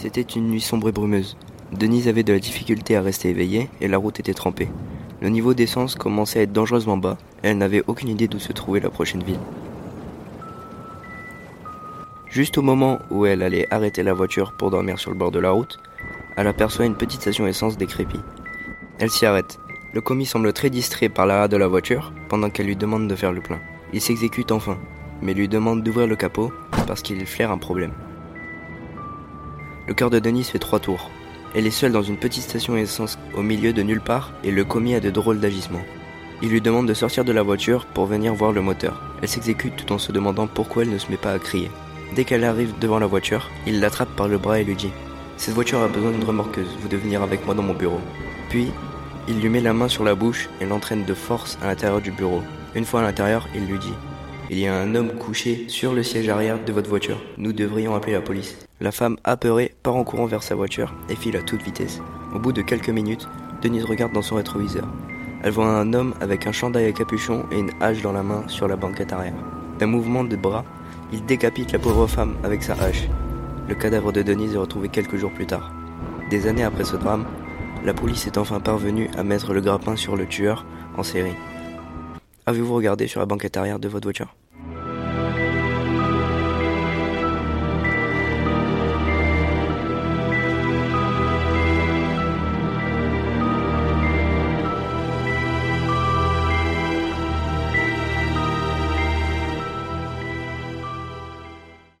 C'était une nuit sombre et brumeuse. Denise avait de la difficulté à rester éveillée et la route était trempée. Le niveau d'essence commençait à être dangereusement bas et elle n'avait aucune idée d'où se trouvait la prochaine ville. Juste au moment où elle allait arrêter la voiture pour dormir sur le bord de la route, elle aperçoit une petite station essence décrépie. Elle s'y arrête. Le commis semble très distrait par l'arrêt de la voiture pendant qu'elle lui demande de faire le plein. Il s'exécute enfin, mais lui demande d'ouvrir le capot parce qu'il flaire un problème. Le cœur de Denise fait trois tours. Elle est seule dans une petite station essence au milieu de nulle part et le commis a de drôles d'agissements. Il lui demande de sortir de la voiture pour venir voir le moteur. Elle s'exécute tout en se demandant pourquoi elle ne se met pas à crier. Dès qu'elle arrive devant la voiture, il l'attrape par le bras et lui dit Cette voiture a besoin d'une remorqueuse, vous devez venir avec moi dans mon bureau. Puis, il lui met la main sur la bouche et l'entraîne de force à l'intérieur du bureau. Une fois à l'intérieur, il lui dit il y a un homme couché sur le siège arrière de votre voiture. Nous devrions appeler la police. La femme, apeurée, part en courant vers sa voiture et file à toute vitesse. Au bout de quelques minutes, Denise regarde dans son rétroviseur. Elle voit un homme avec un chandail à capuchon et une hache dans la main sur la banquette arrière. D'un mouvement de bras, il décapite la pauvre femme avec sa hache. Le cadavre de Denise est retrouvé quelques jours plus tard. Des années après ce drame, la police est enfin parvenue à mettre le grappin sur le tueur en série. Avez-vous regardé sur la banquette arrière de votre voiture?